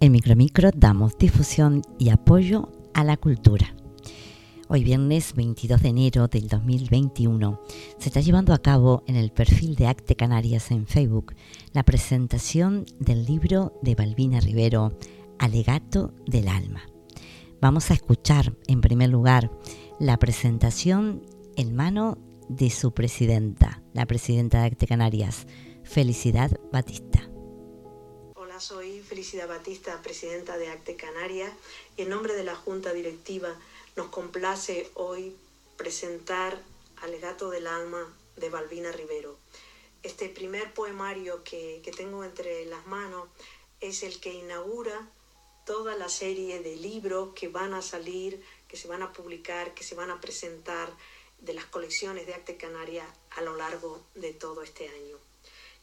En Micromicro damos difusión y apoyo a la cultura. Hoy viernes 22 de enero del 2021 se está llevando a cabo en el perfil de Acte Canarias en Facebook la presentación del libro de Balbina Rivero, Alegato del Alma. Vamos a escuchar en primer lugar la presentación en mano de su presidenta, la presidenta de Acte Canarias, Felicidad Batista soy Felicidad Batista, presidenta de Acte Canarias, y en nombre de la Junta Directiva nos complace hoy presentar Alegato del Alma de Balbina Rivero. Este primer poemario que, que tengo entre las manos es el que inaugura toda la serie de libros que van a salir, que se van a publicar, que se van a presentar de las colecciones de Acte Canarias a lo largo de todo este año.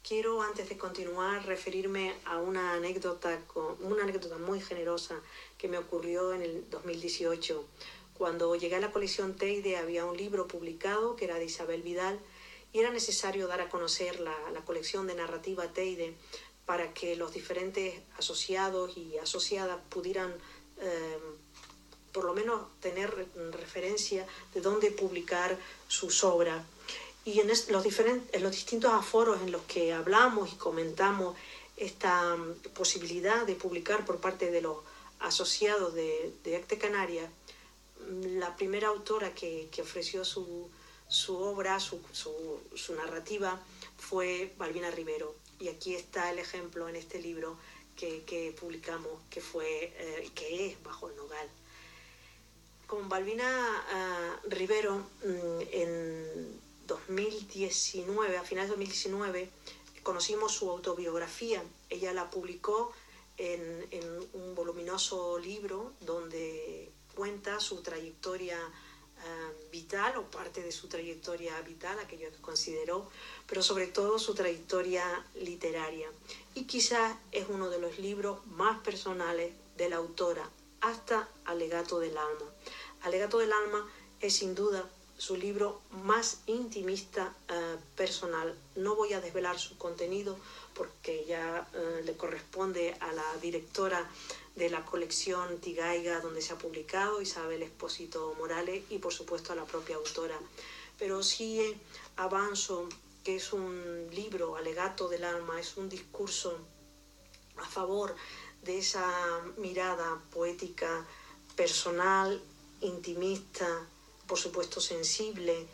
Quiero, antes de continuar, referirme a una anécdota, una anécdota muy generosa que me ocurrió en el 2018. Cuando llegué a la colección Teide había un libro publicado que era de Isabel Vidal y era necesario dar a conocer la, colección de narrativa Teide para que los diferentes asociados y asociadas pudieran eh, por lo menos tener referencia de dónde publicar sus obras y en los, diferentes, los distintos aforos en los que hablamos y comentamos esta mm, posibilidad de publicar por parte de los asociados de, de Acte Canaria, mm, la primera autora que, ofreció su, obra, su, narrativa, fue Balbina Rivero. Y aquí está el ejemplo en este libro que, publicamos, que, fue, eh, que es Bajo el Nogal. Con Balbina ah, Rivero, mm, en 2019, a finales de 2019, conocimos su autobiografía. Ella la publicó en, un voluminoso libro donde cuenta su trayectoria eh, vital o parte de su trayectoria vital, aquello que consideró, pero sobre todo su trayectoria literaria. Y quizás es uno de los libros más personales de la autora, hasta Alegato del Alma. Alegato del Alma es sin duda su libro más intimista eh, personal. No voy a desvelar su contenido porque ya eh, le corresponde a la directora de la colección Tigaiga donde se ha publicado, Isabel Espósito Morales, y por supuesto a la propia autora. Pero sí avanzo que es un libro, alegato del alma, es un discurso a favor de esa mirada poética personal, intimista, por supuesto sensible,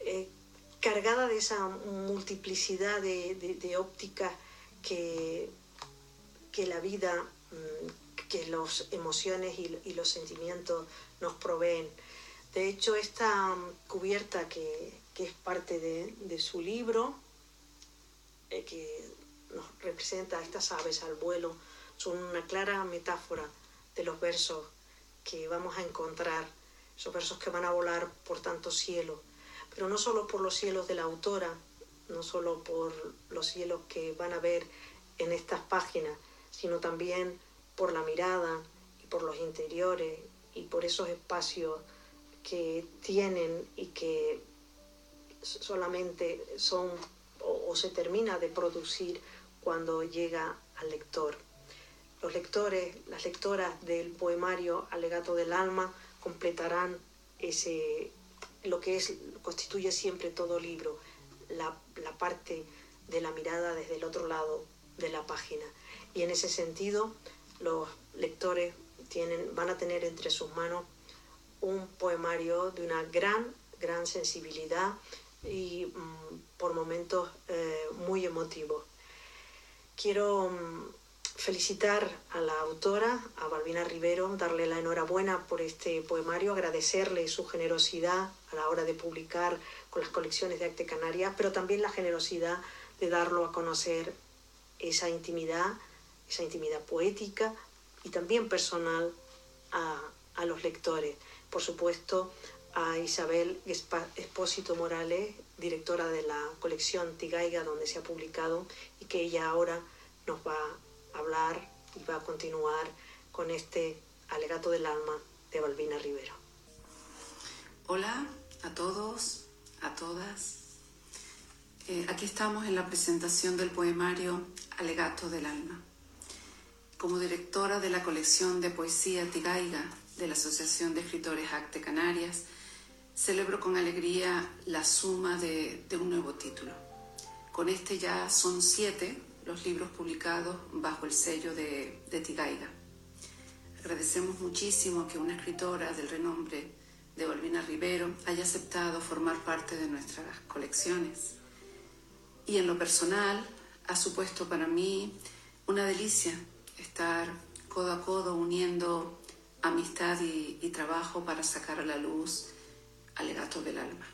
eh, cargada de esa multiplicidad de, ópticas que, que, la vida, mm, que las emociones y, los sentimientos nos proveen. De hecho, esta cubierta que, es parte de, su libro, eh, que nos representa a estas aves al vuelo, son una clara metáfora de los versos que vamos a encontrar esos versos que van a volar por tanto cielo, pero no solo por los cielos de la autora, no solo por los cielos que van a ver en estas páginas, sino también por la mirada y por los interiores y por esos espacios que tienen y que solamente son o, o se termina de producir cuando llega al lector. Los lectores, las lectoras del poemario Alegato del Alma completarán ese, lo que es, constituye siempre todo libro, la, parte de la mirada desde el otro lado de la página. Y en ese sentido, los lectores tienen, van a tener entre sus manos un poemario de una gran, gran sensibilidad y mm, por momentos eh, muy emotivos. Quiero mm, felicitar a la autora, a Balbina Rivero, darle la enhorabuena por este poemario, agradecerle su generosidad a la hora de publicar con las colecciones de Acte Canarias, pero también la generosidad de darlo a conocer esa intimidad, esa intimidad poética y también personal a, a los lectores. Por supuesto, a Isabel Espósito Morales, directora de la colección Tigaiga, donde se ha publicado, y que ella ahora nos va hablar y va a continuar con este alegato del alma de Balbina Rivero. Hola a todos, a todas. Eh, aquí estamos en la presentación del poemario Alegato del alma. como directora de la colección de poesía Tigaiga de la Asociación de Escritores Acte Canarias, celebro con alegría la suma de, un nuevo título. Con este ya son siete los libros publicados bajo el sello de, de Tigaiga. Agradecemos muchísimo que una escritora del renombre de Balbina Rivero haya aceptado formar parte de nuestras colecciones. Y en lo personal ha supuesto para mí una delicia estar codo a codo uniendo amistad y, trabajo para sacar a la luz Alegato del Alma.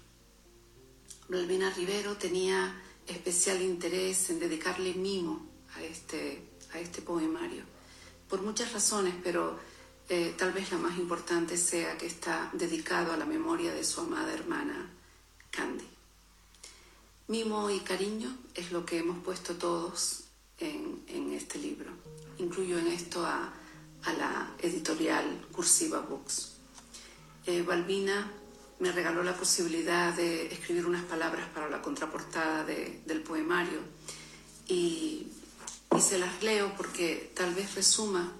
Balbina Rivero tenía especial interés en dedicarle mimo a este, a este poemario, por muchas razones, pero eh, tal vez la más importante sea que está dedicado a la memoria de su amada hermana Candy. Mimo y cariño es lo que hemos puesto todos en, en este libro. Incluyo en esto a, a la editorial Cursiva Books. Eh, Balbina me regaló la posibilidad de escribir unas palabras para la contraportada del poemario y, se las leo porque tal vez resuma,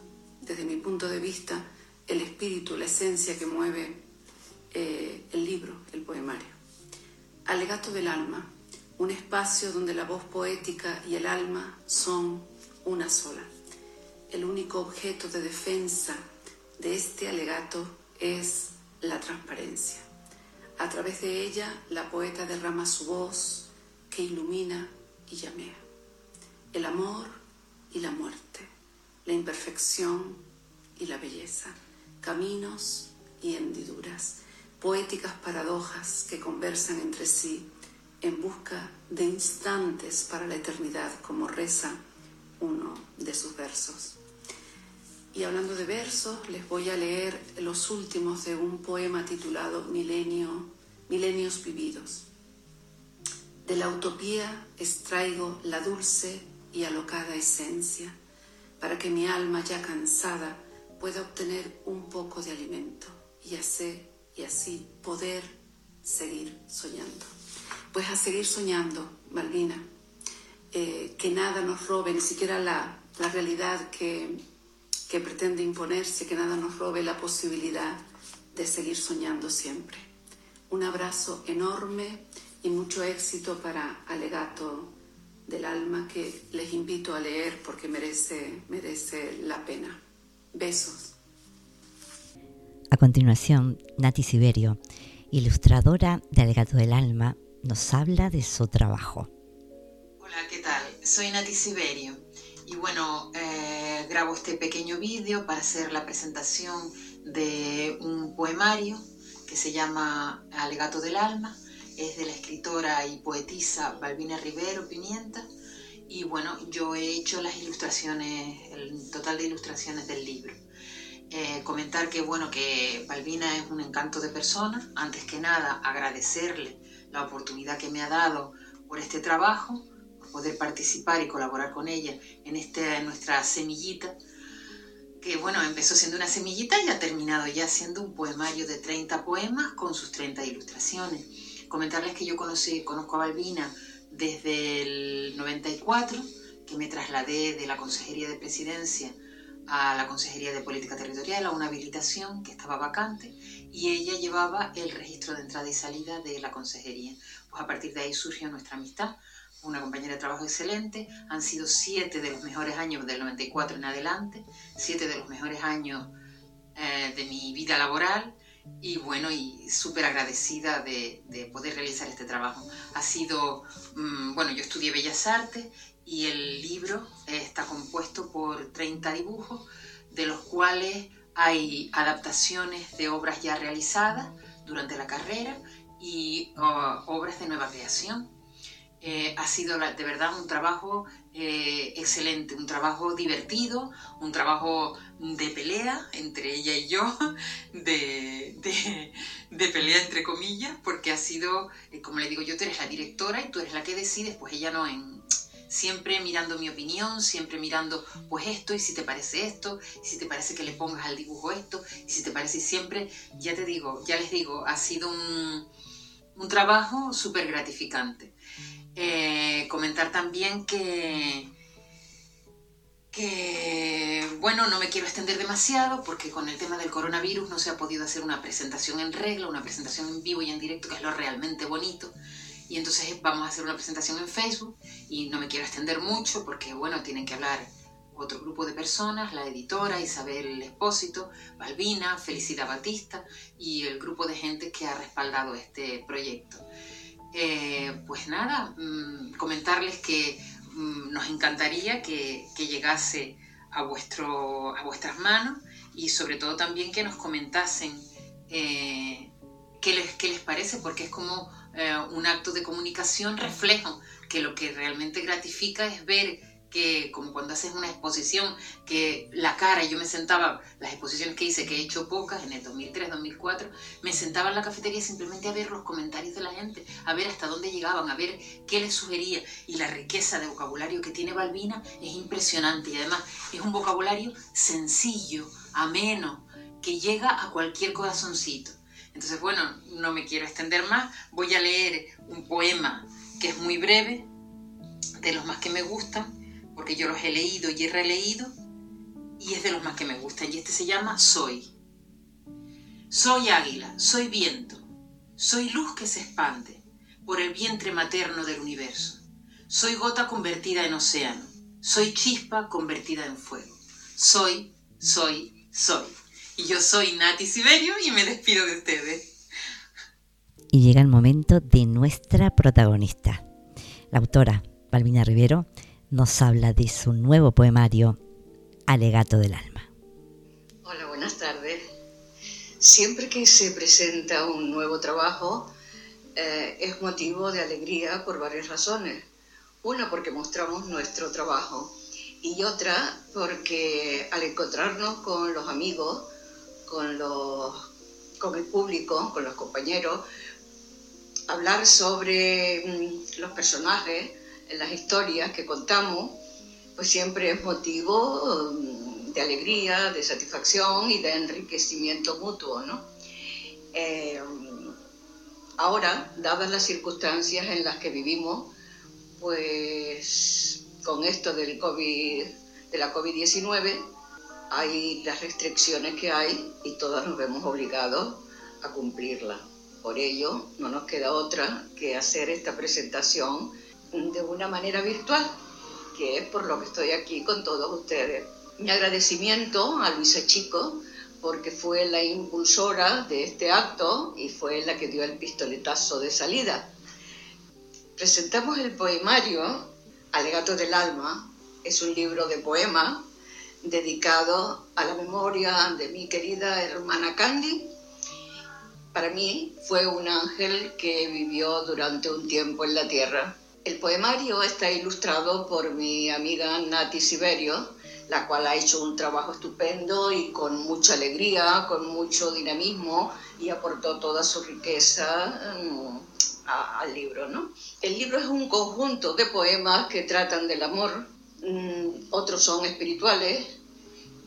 desde mi punto de vista, el espíritu, la esencia que mueve eh, el libro, el poemario. Alegato del alma, un espacio donde la voz poética y el alma son una sola. El único objeto de defensa de este alegato es la transparencia. A través de ella, la poeta derrama su voz que ilumina y llamea. El amor y la muerte, la imperfección y la belleza, caminos y hendiduras, poéticas paradojas que conversan entre sí en busca de instantes para la eternidad, como reza uno de sus versos. Y hablando de versos, les voy a leer los últimos de un poema titulado Milenio, Milenios Vividos. De la utopía extraigo la dulce y alocada esencia, para que mi alma ya cansada pueda obtener un poco de alimento y así, y así poder seguir soñando pues a seguir soñando, Malvina, eh, que nada nos robe, ni siquiera la, realidad que, que pretende imponerse, que nada nos robe la posibilidad de seguir soñando siempre. Un abrazo enorme y mucho éxito para Alegato del Alma que les invito a leer porque merece, merece la pena. Besos. A continuación, Nati Siberio, ilustradora de Alegato del Alma, nos habla de su trabajo. Hola, ¿qué tal? Soy Nati Siberio y bueno, eh, grabo este pequeño vídeo para hacer la presentación de un poemario que se llama Alegato del Alma. Es de la escritora y poetisa Balbina Rivero Pimienta. Y bueno, yo he hecho las ilustraciones, el total de ilustraciones del libro. Eh, comentar que bueno, que Balbina es un encanto de persona. Antes que nada, agradecerle la oportunidad que me ha dado por este trabajo, poder participar y colaborar con ella en esta nuestra semillita, que bueno, empezó siendo una semillita y ha terminado ya siendo un poemario de 30 poemas con sus 30 ilustraciones. Comentarles que yo conocí, conozco a Balbina desde el 94, que me trasladé de la Consejería de Presidencia a la Consejería de Política Territorial, a una habilitación que estaba vacante, y ella llevaba el registro de entrada y salida de la consejería. Pues a partir de ahí surgió nuestra amistad, una compañera de trabajo excelente, han sido siete de los mejores años del 94 en adelante, siete de los mejores años eh, de mi vida laboral y bueno, y súper agradecida de, poder realizar este trabajo. Ha sido, mm, bueno, yo estudié Bellas Artes y el libro está compuesto por 30 dibujos, de los cuales hay adaptaciones de obras ya realizadas durante la carrera y obras de nueva creación. Eh, ha sido de verdad un trabajo eh, excelente, un trabajo divertido, un trabajo de pelea entre ella y yo, de, de, pelea entre comillas, porque ha sido, eh, como le digo yo, tú eres la directora y tú eres la que decides, pues ella no en, siempre mirando mi opinión, siempre mirando pues esto y si te parece esto, y si te parece que le pongas al dibujo esto, y si te parece siempre, ya te digo, ya les digo, ha sido un, un trabajo súper gratificante. Eh, comentar también que, que, bueno, no me quiero extender demasiado porque con el tema del coronavirus no se ha podido hacer una presentación en regla, una presentación en vivo y en directo, que es lo realmente bonito. Y entonces vamos a hacer una presentación en Facebook y no me quiero extender mucho porque, bueno, tienen que hablar otro grupo de personas, la editora Isabel Espósito, Balbina, Felicidad Batista y el grupo de gente que ha respaldado este proyecto. Eh, pues nada, mm, comentarles que mm, nos encantaría que, llegase a, vuestro, a vuestras manos y sobre todo también que nos comentasen eh, qué, les, qué les parece, porque es como eh, un acto de comunicación reflejo, que lo que realmente gratifica es ver que como cuando haces una exposición, que la cara, yo me sentaba, las exposiciones que hice, que he hecho pocas, en el 2003, 2004, me sentaba en la cafetería simplemente a ver los comentarios de la gente, a ver hasta dónde llegaban, a ver qué les sugería. Y la riqueza de vocabulario que tiene Balbina es impresionante y además es un vocabulario sencillo, ameno, que llega a cualquier corazoncito. Entonces, bueno, no me quiero extender más, voy a leer un poema que es muy breve, de los más que me gustan, porque yo los he leído y he releído y es de los más que me gustan. Y este se llama Soy. Soy águila, soy viento, soy luz que se expande por el vientre materno del universo. Soy gota convertida en océano, soy chispa convertida en fuego. Soy, soy, soy. Y yo soy Nati Siberio y me despido de ustedes. Y llega el momento de nuestra protagonista, la autora Balbina Rivero, nos habla de su nuevo poemario, Alegato del Alma. Hola, buenas tardes. Siempre que se presenta un nuevo trabajo, eh, es motivo de alegría por varias razones. Una, porque mostramos nuestro trabajo y otra, porque al encontrarnos con los amigos, con, los, con el público, con los compañeros, hablar sobre mm, los personajes, en las historias que contamos, pues siempre es motivo um, de alegría, de satisfacción y de enriquecimiento mutuo, ¿no? Eh, ahora, dadas las circunstancias en las que vivimos, pues con esto del COVID, de la COVID-19, hay las restricciones que hay y todos nos vemos obligados a cumplirlas. Por ello, no nos queda otra que hacer esta presentación de una manera virtual, que es por lo que estoy aquí con todos ustedes. Mi agradecimiento a Luisa Chico, porque fue la impulsora de este acto y fue la que dio el pistoletazo de salida. Presentamos el poemario Alegato del Alma, es un libro de poemas dedicado a la memoria de mi querida hermana Candy. Para mí fue un ángel que vivió durante un tiempo en la tierra. El poemario está ilustrado por mi amiga Nati Siberio, la cual ha hecho un trabajo estupendo y con mucha alegría, con mucho dinamismo y aportó toda su riqueza mm, al libro. ¿no? El libro es un conjunto de poemas que tratan del amor, mm, otros son espirituales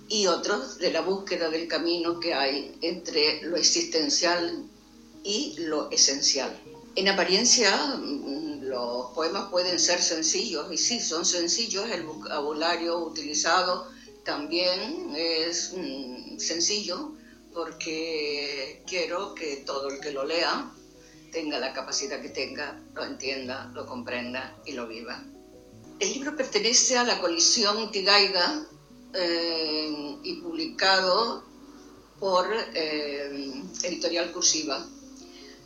y otros de la búsqueda del camino que hay entre lo existencial y lo esencial. En apariencia, mm, los poemas pueden ser sencillos y sí, son sencillos, el vocabulario utilizado también es mm, sencillo porque quiero que todo el que lo lea tenga la capacidad que tenga, lo entienda, lo comprenda y lo viva. El libro pertenece a la coalición Tigaiga eh, y publicado por eh, Editorial Cursiva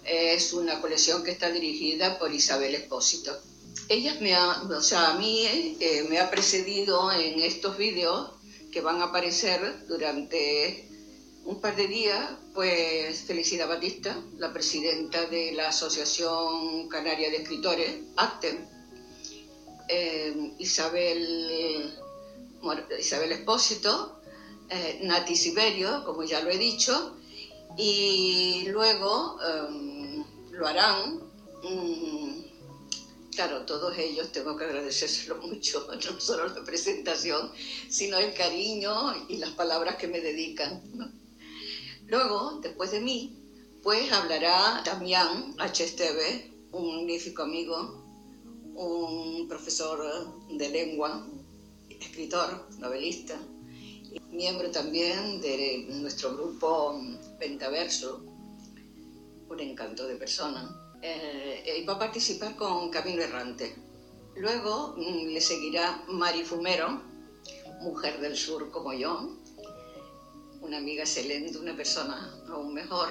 es una colección que está dirigida por Isabel Espósito. Ella me ha, o sea, a mí eh, me ha precedido en estos vídeos que van a aparecer durante un par de días, pues Felicidad Batista, la presidenta de la Asociación Canaria de Escritores, ACTEM, eh, Isabel, Isabel Espósito, eh, Nati Siberio, como ya lo he dicho, y luego em, lo harán. Mm, claro, todos ellos tengo que agradecérselo mucho, no solo la presentación, sino el cariño y las palabras que me dedican. Luego, después de mí, pues hablará Damián H. un magnífico amigo, un profesor de lengua escritor, novelista, miembro también de nuestro grupo Ventaverso, un encanto de persona. Eh, y va a participar con Camino Errante. Luego mm, le seguirá Mari Fumero, mujer del sur como yo, una amiga excelente, una persona aún mejor,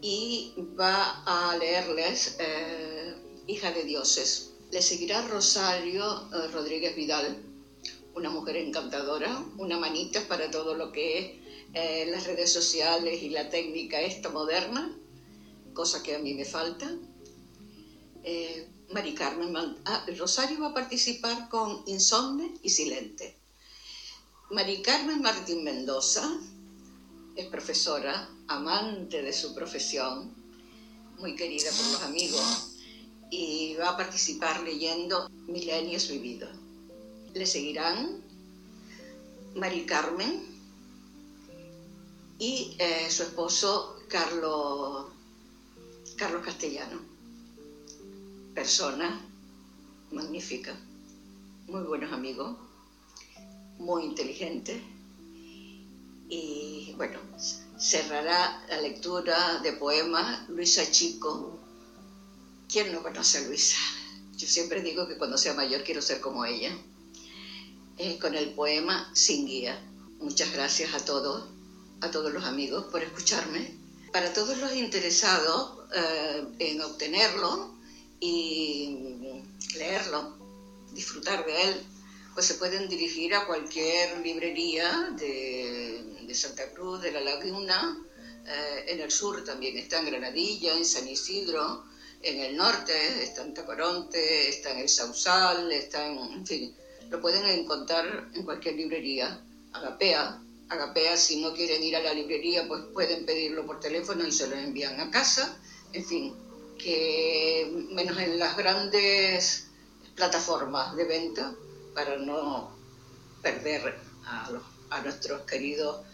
y va a leerles eh, Hija de Dioses. Le seguirá Rosario eh, Rodríguez Vidal, una mujer encantadora, una manita para todo lo que es eh, las redes sociales y la técnica esta moderna, cosa que a mí me falta. Mari Carmen ah, Rosario va a participar con Insomne y Silente. Mari Carmen Martín Mendoza es profesora, amante de su profesión, muy querida por los amigos, y va a participar leyendo Milenios Vividos. Le seguirán Mari Carmen y eh, su esposo Carlos, Carlos Castellano. Persona magnífica, muy buenos amigos muy inteligente. Y bueno, cerrará la lectura de poemas Luisa Chico. ¿Quién no conoce a Luisa? Yo siempre digo que cuando sea mayor quiero ser como ella. Con el poema Sin Guía. Muchas gracias a todos, a todos los amigos por escucharme. Para todos los interesados eh, en obtenerlo y leerlo, disfrutar de él, pues se pueden dirigir a cualquier librería de, Santa Cruz, de la Laguna, eh, en el sur también está en Granadilla, en San Isidro, en el norte está en Tacoronte, está en el Sausal, está en, en fin, lo pueden encontrar en cualquier librería. Agapea, Agapea, si no quieren ir a la librería, pues pueden pedirlo por teléfono y se lo envían a casa. En fin, que menos en las grandes plataformas de venta, para no perder a, nuestros queridos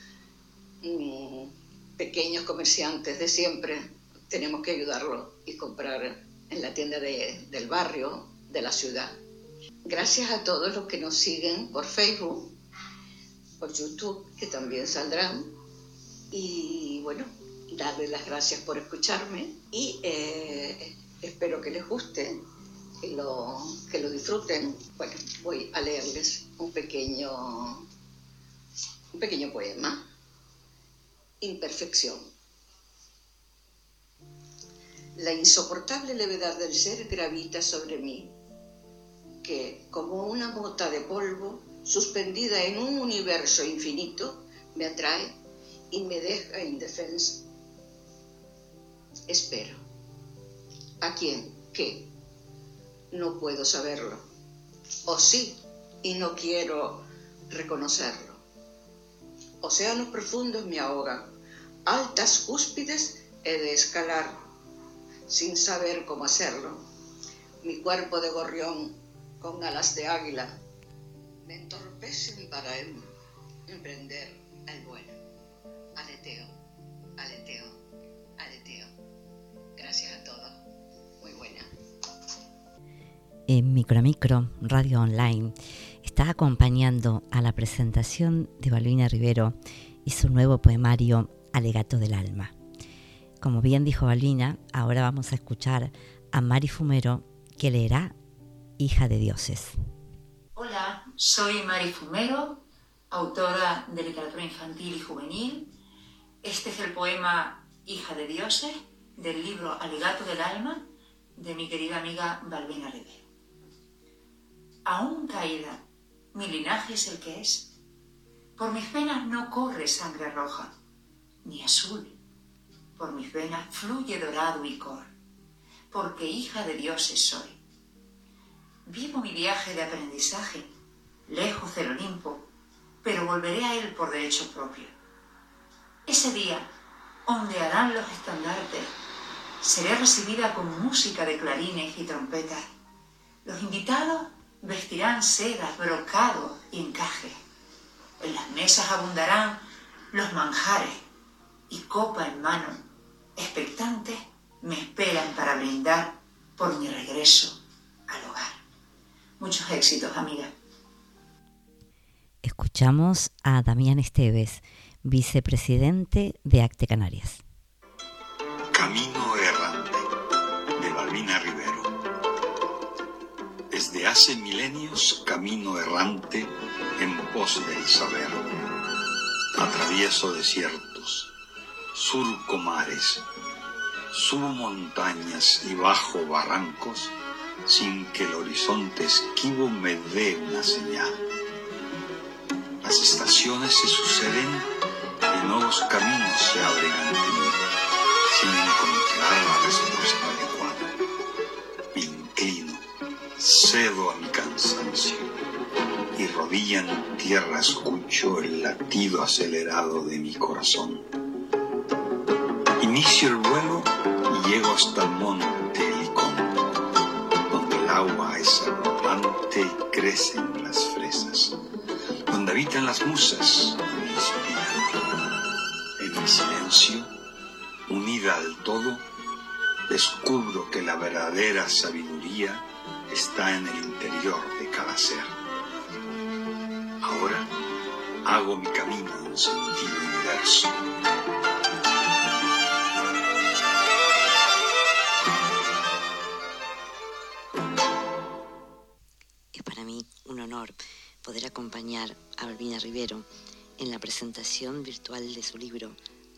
mm, pequeños comerciantes de siempre. Tenemos que ayudarlos y comprar en la tienda del barrio, de la ciudad. Gracias a todos los que nos siguen por Facebook, por YouTube, que también saldrán. Y bueno, darles las gracias por escucharme y eh, espero que les guste que lo, que lo disfruten. Bueno, voy a leerles un pequeño, un pequeño poema. Imperfección. La insoportable levedad del ser gravita sobre mí, que, como una mota de polvo, suspendida en un universo infinito, me atrae y me deja indefensa. Espero. ¿A quién? ¿Qué? no puedo saberlo. O sí, y no quiero reconocerlo. Océanos profundos me ahogan, altas cúspides he de escalar, sin saber cómo hacerlo. Mi cuerpo de gorrión con alas de águila me entorpecen para emprender el vuelo. Aleteo, aleteo, aleteo. Gracias a todos en Micromicro Radio Online está acompañando a la presentación de Balbina Rivero y su nuevo poemario Alegato del Alma. Como bien dijo Balbina, ahora vamos a escuchar a Mari Fumero que leerá Hija de Dioses. Soy Mari Fumero, autora de literatura infantil y juvenil. Este es el poema Hija de Dioses del libro Alegato del Alma de mi querida amiga Balbina Rivero aún caída, mi linaje es el que es. Por mis venas no corre sangre roja, ni azul. Por mis venas fluye dorado y cor, porque hija de dioses soy. Vivo mi viaje de aprendizaje, lejos del Olimpo, pero volveré a él por derecho propio. Ese día, ondearán los estandartes, seré recibida con música de clarines y trompetas. Los invitados vestirán sedas, brocado y encaje. En las mesas abundarán los manjares y copa en mano, expectantes, me esperan para brindar por mi regreso al hogar. Muchos éxitos, amiga. Escuchamos a Damián Esteves, vicepresidente de Acte Canarias. Camino errante de Balbina Rivero. Desde hace milenios camino errante en pos del saber. Atravieso desiertos, surco mares, subo montañas y bajo barrancos sin que el horizonte esquivo me dé una señal. Las estaciones se suceden y nuevos caminos se abren ante mí, sin encontrar la respuesta adecuada. Me inclino, cedo a mi cansancio y rodilla en tierra escucho el latido acelerado de mi corazón. Inicio el vuelo y llego hasta el monte Helicón, donde el agua es abundante y crecen las fresas, donde habitan las musas. En mi silencio, unida al todo, descubro que la verdadera sabiduría está en el interior de cada ser. Ahora hago mi camino en sentido inverso. Acompañar a Balbina Rivero en la presentación virtual de su libro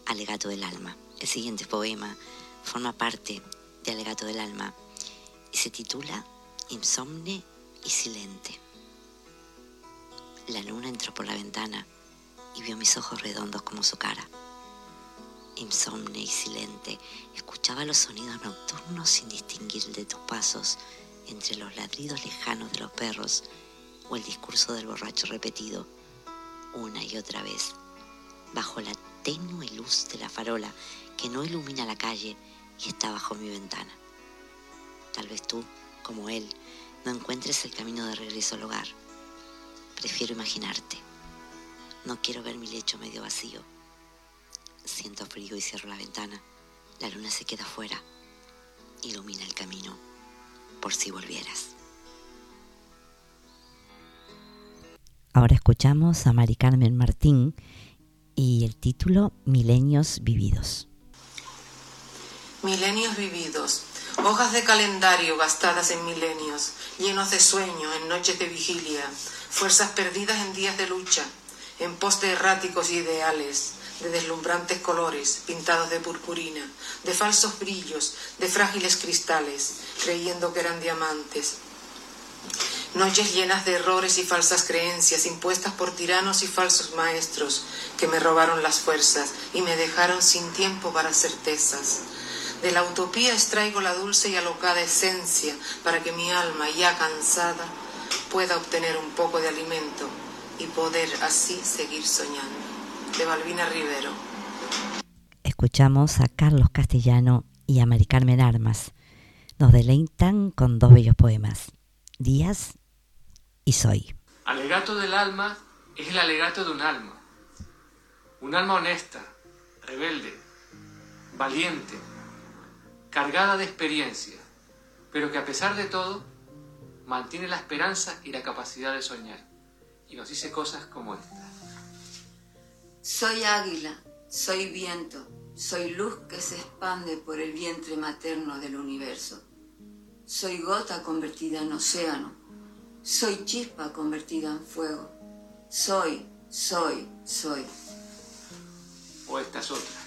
Alegato del Alma. El siguiente poema forma parte de Alegato del Alma y se titula Insomne y Silente. La luna entró por la ventana y vio mis ojos redondos como su cara. Insomne y silente, escuchaba los sonidos nocturnos sin distinguir de tus pasos entre los ladridos lejanos de los perros o el discurso del borracho repetido una y otra vez, bajo la tenue luz de la farola que no ilumina la calle y está bajo mi ventana. Tal vez tú, como él, no encuentres el camino de regreso al hogar. Prefiero imaginarte. No quiero ver mi lecho medio vacío. Siento frío y cierro la ventana. La luna se queda afuera. Ilumina el camino por si volvieras. Ahora escuchamos a Mari Carmen Martín y el título Milenios Vividos. Milenios vividos, hojas de calendario gastadas en milenios, llenos de sueño en noches de vigilia, fuerzas perdidas en días de lucha, en pos de erráticos ideales, de deslumbrantes colores pintados de purpurina, de falsos brillos, de frágiles cristales, creyendo que eran diamantes. Noches llenas de errores y falsas creencias impuestas por tiranos y falsos maestros que me robaron las fuerzas y me dejaron sin tiempo para certezas. De la utopía extraigo la dulce y alocada esencia para que mi alma, ya cansada, pueda obtener un poco de alimento y poder así seguir soñando. De Balbina Rivero. Escuchamos a Carlos Castellano y a Mari Carmen Armas. Nos deleitan con dos bellos poemas, Días y Soy. Alegato del alma es el alegato de un alma. Un alma honesta, rebelde, valiente, cargada de experiencia, pero que a pesar de todo mantiene la esperanza y la capacidad de soñar. Y nos dice cosas como esta. Soy águila, soy viento, soy luz que se expande por el vientre materno del universo. Soy gota convertida en océano, soy chispa convertida en fuego. Soy, soy, soy. O esta es otra.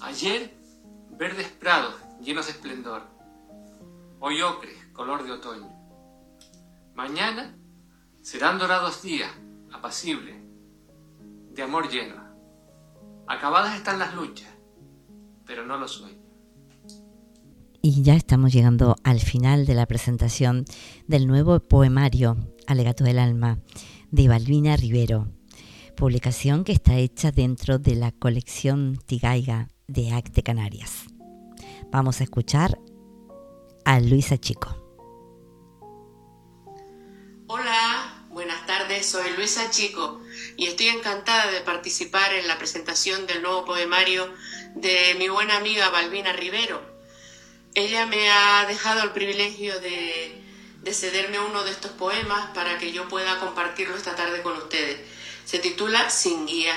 Ayer, verdes prados llenos de esplendor. Hoy ocres, color de otoño. Mañana serán dorados días, apacibles, de amor lleno. Acabadas están las luchas, pero no los sueños. Y ya estamos llegando al final de la presentación del nuevo poemario Alegato del Alma de Balbina Rivero, publicación que está hecha dentro de la colección Tigaiga de Acte Canarias. Vamos a escuchar a Luisa Chico. Hola, buenas tardes, soy Luisa Chico y estoy encantada de participar en la presentación del nuevo poemario de mi buena amiga Balbina Rivero. Ella me ha dejado el privilegio de, de cederme uno de estos poemas para que yo pueda compartirlo esta tarde con ustedes. Se titula Sin guía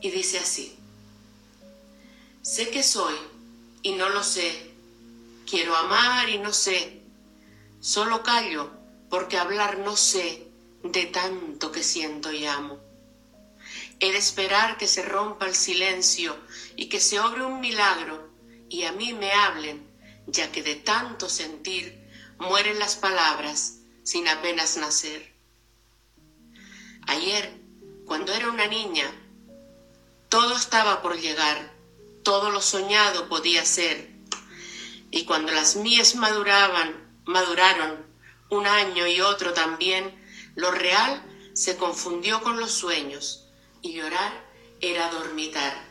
y dice así. Sé que soy y no lo sé. Quiero amar y no sé. Solo callo porque hablar no sé de tanto que siento y amo. He de esperar que se rompa el silencio y que se obre un milagro y a mí me hablen, ya que de tanto sentir mueren las palabras sin apenas nacer. Ayer, cuando era una niña, todo estaba por llegar, todo lo soñado podía ser. Y cuando las mías maduraban, maduraron un año y otro también, lo real se confundió con los sueños y llorar era dormitar.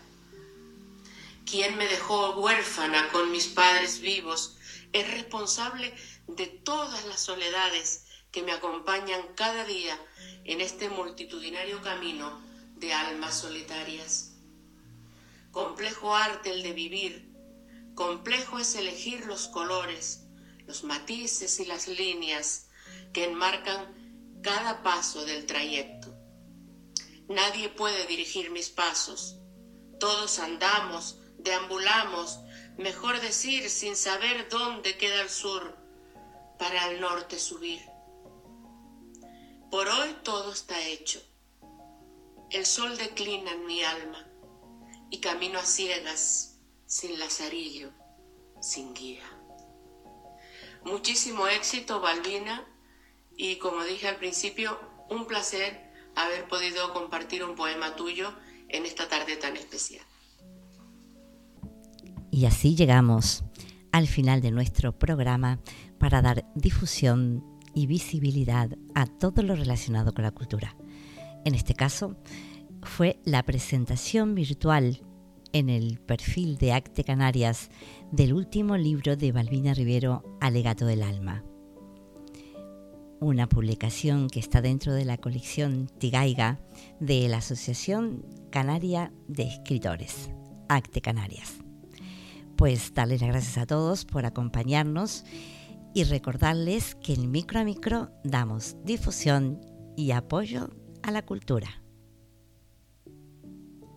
Quien me dejó huérfana con mis padres vivos es responsable de todas las soledades que me acompañan cada día en este multitudinario camino de almas solitarias. Complejo arte el de vivir, complejo es elegir los colores, los matices y las líneas que enmarcan cada paso del trayecto. Nadie puede dirigir mis pasos, todos andamos, deambulamos, mejor decir sin saber dónde queda el sur para el norte subir. Por hoy todo está hecho. El sol declina en mi alma y camino a ciegas, sin lazarillo, sin guía. Muchísimo éxito, Balbina, y como dije al principio, un placer haber podido compartir un poema tuyo en esta tarde tan especial. Y así llegamos al final de nuestro programa para dar difusión y visibilidad a todo lo relacionado con la cultura. En este caso, fue la presentación virtual en el perfil de Acte Canarias del último libro de Balbina Rivero, Alegato del Alma. Una publicación que está dentro de la colección Tigaiga de la Asociación Canaria de Escritores, Acte Canarias. Pues darles las gracias a todos por acompañarnos y recordarles que en micro a micro damos difusión y apoyo a la cultura.